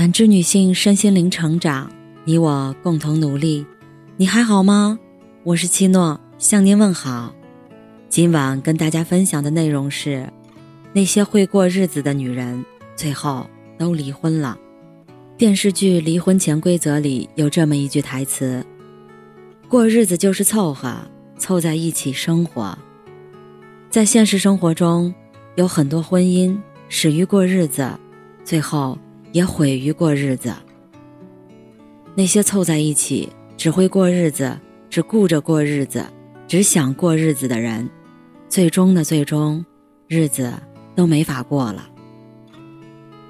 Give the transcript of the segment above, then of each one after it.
感知女性身心灵成长，你我共同努力。你还好吗？我是七诺，向您问好。今晚跟大家分享的内容是：那些会过日子的女人，最后都离婚了。电视剧《离婚潜规则》里有这么一句台词：“过日子就是凑合，凑在一起生活。”在现实生活中，有很多婚姻始于过日子，最后。也毁于过日子。那些凑在一起只会过日子、只顾着过日子、只想过日子的人，最终的最终，日子都没法过了。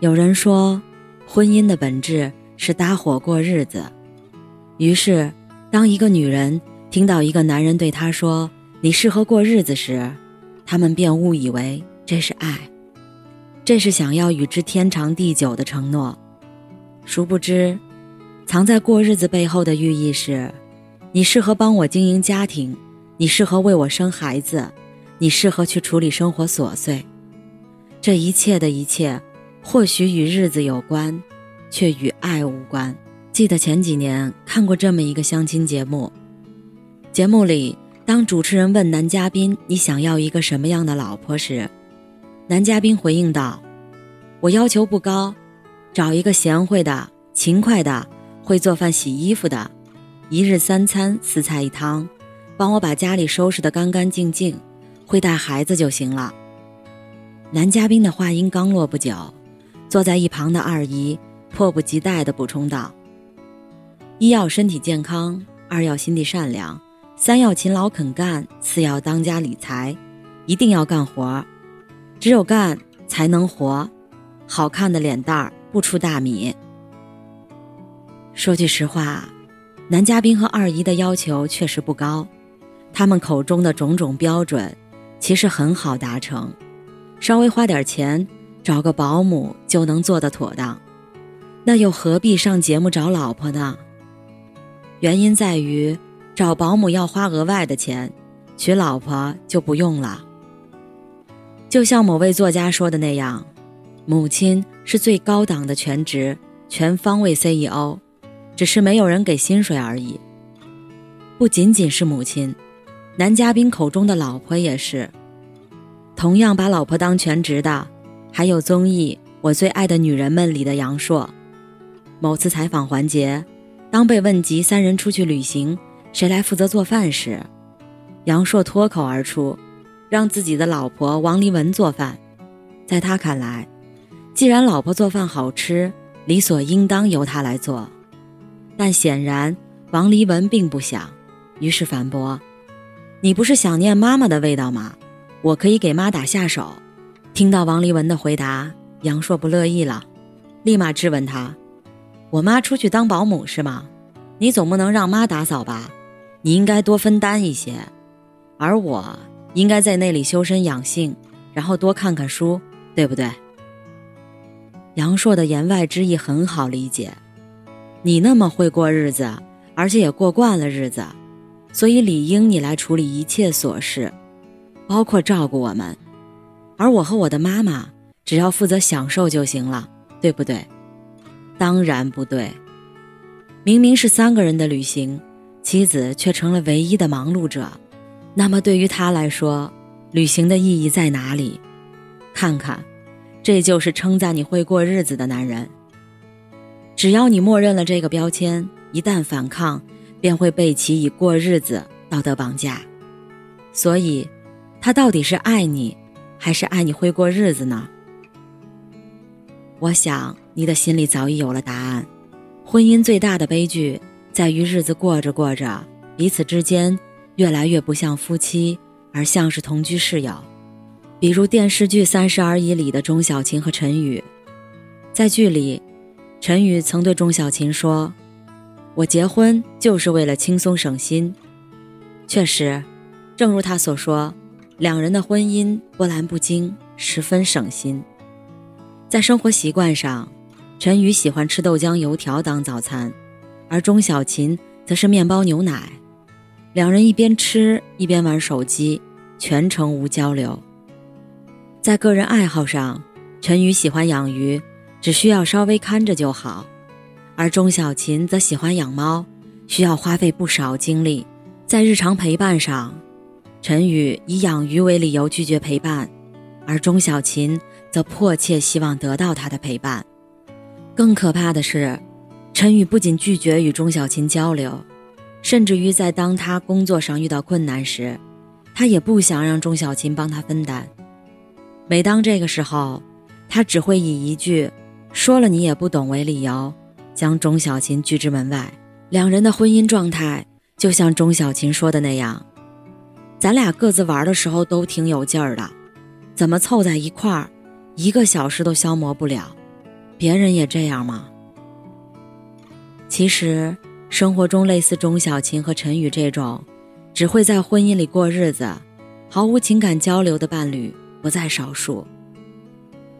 有人说，婚姻的本质是搭伙过日子。于是，当一个女人听到一个男人对她说“你适合过日子”时，他们便误以为这是爱。这是想要与之天长地久的承诺，殊不知，藏在过日子背后的寓意是：你适合帮我经营家庭，你适合为我生孩子，你适合去处理生活琐碎。这一切的一切，或许与日子有关，却与爱无关。记得前几年看过这么一个相亲节目，节目里，当主持人问男嘉宾：“你想要一个什么样的老婆？”时，男嘉宾回应道：“我要求不高，找一个贤惠的、勤快的、会做饭洗衣服的，一日三餐四菜一汤，帮我把家里收拾得干干净净，会带孩子就行了。”男嘉宾的话音刚落不久，坐在一旁的二姨迫不及待地补充道：“一要身体健康，二要心地善良，三要勤劳肯干，四要当家理财，一定要干活。”只有干才能活，好看的脸蛋儿不出大米。说句实话，男嘉宾和二姨的要求确实不高，他们口中的种种标准，其实很好达成，稍微花点钱找个保姆就能做得妥当，那又何必上节目找老婆呢？原因在于，找保姆要花额外的钱，娶老婆就不用了。就像某位作家说的那样，母亲是最高档的全职、全方位 CEO，只是没有人给薪水而已。不仅仅是母亲，男嘉宾口中的老婆也是。同样把老婆当全职的，还有综艺《我最爱的女人们》里的杨烁。某次采访环节，当被问及三人出去旅行谁来负责做饭时，杨烁脱口而出。让自己的老婆王丽文做饭，在他看来，既然老婆做饭好吃，理所应当由他来做。但显然王黎文并不想，于是反驳：“你不是想念妈妈的味道吗？我可以给妈打下手。”听到王黎文的回答，杨硕不乐意了，立马质问他：“我妈出去当保姆是吗？你总不能让妈打扫吧？你应该多分担一些，而我……”应该在那里修身养性，然后多看看书，对不对？杨硕的言外之意很好理解，你那么会过日子，而且也过惯了日子，所以理应你来处理一切琐事，包括照顾我们，而我和我的妈妈只要负责享受就行了，对不对？当然不对，明明是三个人的旅行，妻子却成了唯一的忙碌者。那么对于他来说，旅行的意义在哪里？看看，这就是称赞你会过日子的男人。只要你默认了这个标签，一旦反抗，便会被其以过日子道德绑架。所以，他到底是爱你，还是爱你会过日子呢？我想你的心里早已有了答案。婚姻最大的悲剧，在于日子过着过着，彼此之间。越来越不像夫妻，而像是同居室友。比如电视剧《三十而已》里的钟小琴和陈宇，在剧里，陈宇曾对钟小琴说：“我结婚就是为了轻松省心。”确实，正如他所说，两人的婚姻波澜不惊，十分省心。在生活习惯上，陈宇喜欢吃豆浆油条当早餐，而钟小琴则是面包牛奶。两人一边吃一边玩手机，全程无交流。在个人爱好上，陈宇喜欢养鱼，只需要稍微看着就好；而钟小琴则喜欢养猫，需要花费不少精力在日常陪伴上。陈宇以养鱼为理由拒绝陪伴，而钟小琴则迫切希望得到他的陪伴。更可怕的是，陈宇不仅拒绝与钟小琴交流，甚至于在当他工作上遇到困难时，他也不想让钟小琴帮他分担。每当这个时候，他只会以一句“说了你也不懂”为理由，将钟小琴拒之门外。两人的婚姻状态就像钟小琴说的那样。咱俩各自玩的时候都挺有劲儿的，怎么凑在一块儿，一个小时都消磨不了？别人也这样吗？其实生活中类似钟小琴和陈宇这种，只会在婚姻里过日子，毫无情感交流的伴侣不在少数。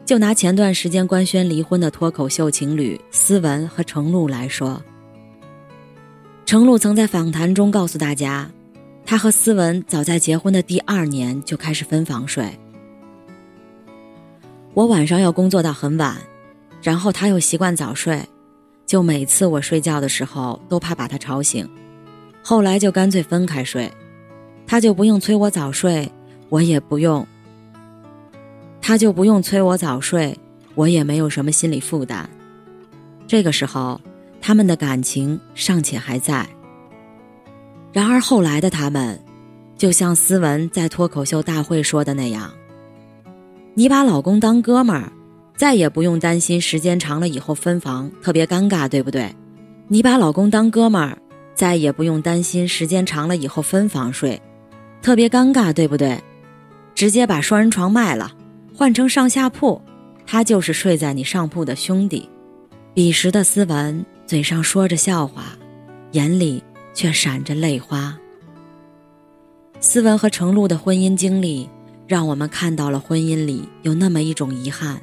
就拿前段时间官宣离婚的脱口秀情侣思文和程璐来说，程璐曾在访谈中告诉大家。他和思文早在结婚的第二年就开始分房睡。我晚上要工作到很晚，然后他又习惯早睡，就每次我睡觉的时候都怕把他吵醒。后来就干脆分开睡，他就不用催我早睡，我也不用。他就不用催我早睡，我也没有什么心理负担。这个时候，他们的感情尚且还在。然而后来的他们，就像思文在脱口秀大会说的那样：“你把老公当哥们儿，再也不用担心时间长了以后分房特别尴尬，对不对？你把老公当哥们儿，再也不用担心时间长了以后分房睡，特别尴尬，对不对？直接把双人床卖了，换成上下铺，他就是睡在你上铺的兄弟。”彼时的思文嘴上说着笑话，眼里。却闪着泪花。思文和程璐的婚姻经历，让我们看到了婚姻里有那么一种遗憾。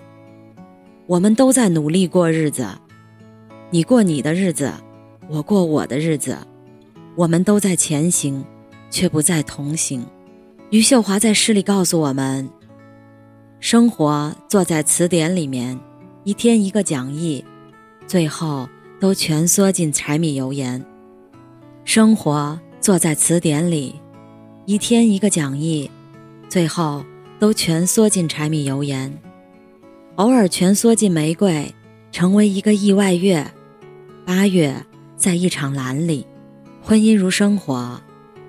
我们都在努力过日子，你过你的日子，我过我的日子，我们都在前行，却不再同行。余秀华在诗里告诉我们：生活坐在词典里面，一天一个讲义，最后都蜷缩进柴米油盐。生活坐在词典里，一天一个讲义，最后都蜷缩进柴米油盐。偶尔蜷缩进玫瑰，成为一个意外月。八月在一场蓝里，婚姻如生活，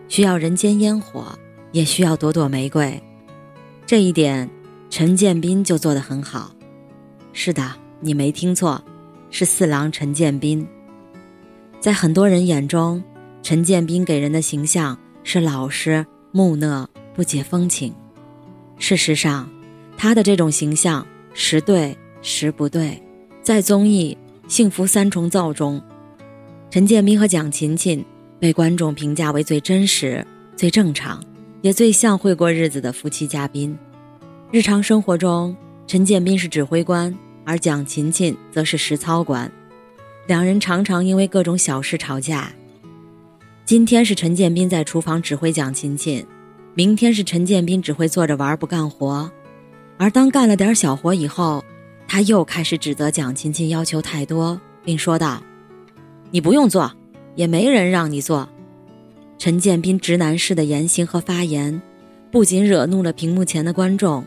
需要人间烟火，也需要朵朵玫瑰。这一点，陈建斌就做得很好。是的，你没听错，是四郎陈建斌。在很多人眼中。陈建斌给人的形象是老实、木讷、不解风情。事实上，他的这种形象时对时不对。在综艺《幸福三重奏》中，陈建斌和蒋勤勤被观众评价为最真实、最正常，也最像会过日子的夫妻嘉宾。日常生活中，陈建斌是指挥官，而蒋勤勤则是实操官，两人常常因为各种小事吵架。今天是陈建斌在厨房指挥蒋勤勤，明天是陈建斌只会坐着玩不干活，而当干了点小活以后，他又开始指责蒋勤勤要求太多，并说道：“你不用做，也没人让你做。”陈建斌直男式的言行和发言，不仅惹怒了屏幕前的观众，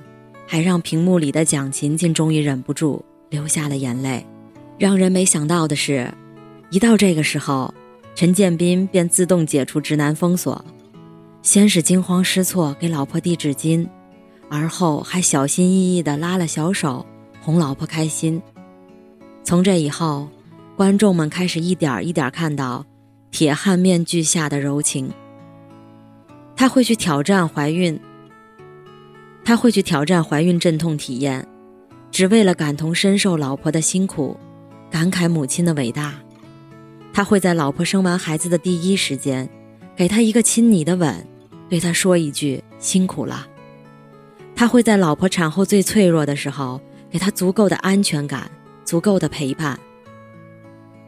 还让屏幕里的蒋勤勤终于忍不住流下了眼泪。让人没想到的是，一到这个时候。陈建斌便自动解除直男封锁，先是惊慌失措给老婆递纸巾，而后还小心翼翼地拉了小手哄老婆开心。从这以后，观众们开始一点一点看到铁汉面具下的柔情。他会去挑战怀孕，他会去挑战怀孕阵痛体验，只为了感同身受老婆的辛苦，感慨母亲的伟大。他会在老婆生完孩子的第一时间，给她一个亲昵的吻，对她说一句“辛苦了”。他会在老婆产后最脆弱的时候，给她足够的安全感，足够的陪伴。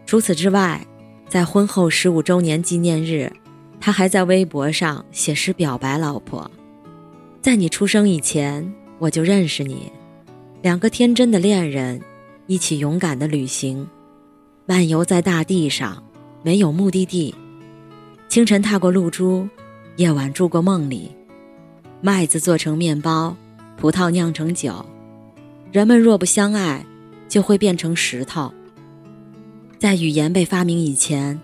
除此之外，在婚后十五周年纪念日，他还在微博上写诗表白老婆：“在你出生以前，我就认识你，两个天真的恋人，一起勇敢的旅行，漫游在大地上，没有目的地。清晨踏过露珠，夜晚住过梦里。麦子做成面包，葡萄酿成酒。人们若不相爱，就会变成石头。在语言被发明以前，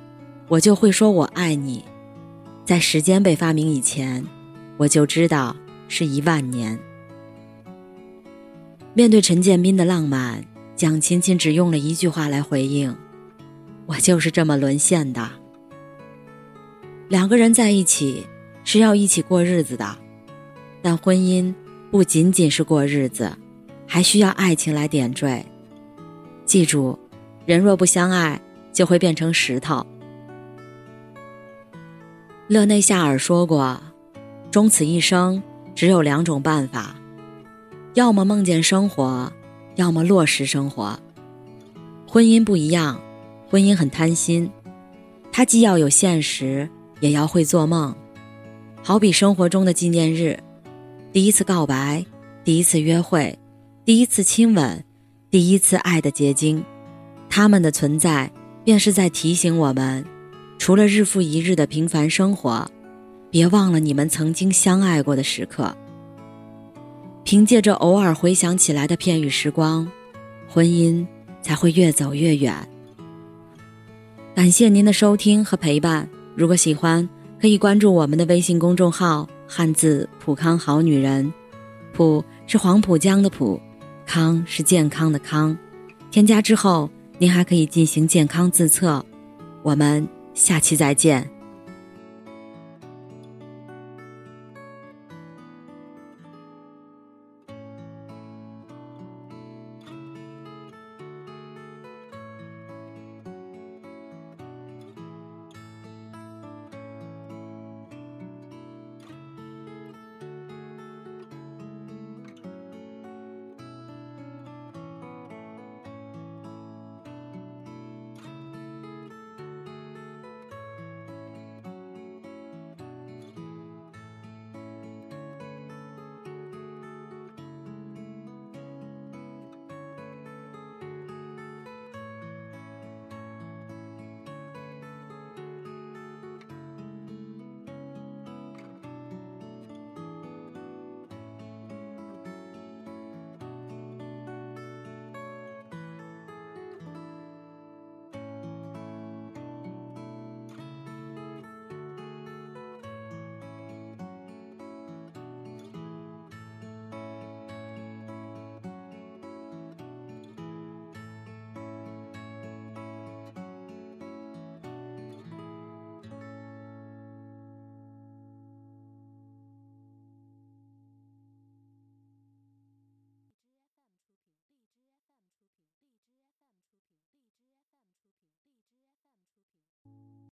我就会说我爱你；在时间被发明以前，我就知道是一万年。面对陈建斌的浪漫，蒋勤勤只用了一句话来回应：“我就是这么沦陷的。”两个人在一起是要一起过日子的，但婚姻不仅仅是过日子，还需要爱情来点缀。记住，人若不相爱，就会变成石头。勒内夏尔说过：“终此一生，只有两种办法，要么梦见生活，要么落实生活。婚姻不一样，婚姻很贪心，它既要有现实。”也要会做梦，好比生活中的纪念日，第一次告白，第一次约会，第一次亲吻，第一次爱的结晶，他们的存在便是在提醒我们，除了日复一日的平凡生活，别忘了你们曾经相爱过的时刻。凭借着偶尔回想起来的片语时光，婚姻才会越走越远。感谢您的收听和陪伴。如果喜欢，可以关注我们的微信公众号“汉字浦康好女人”，浦是黄浦江的浦，康是健康的康。添加之后，您还可以进行健康自测。我们下期再见。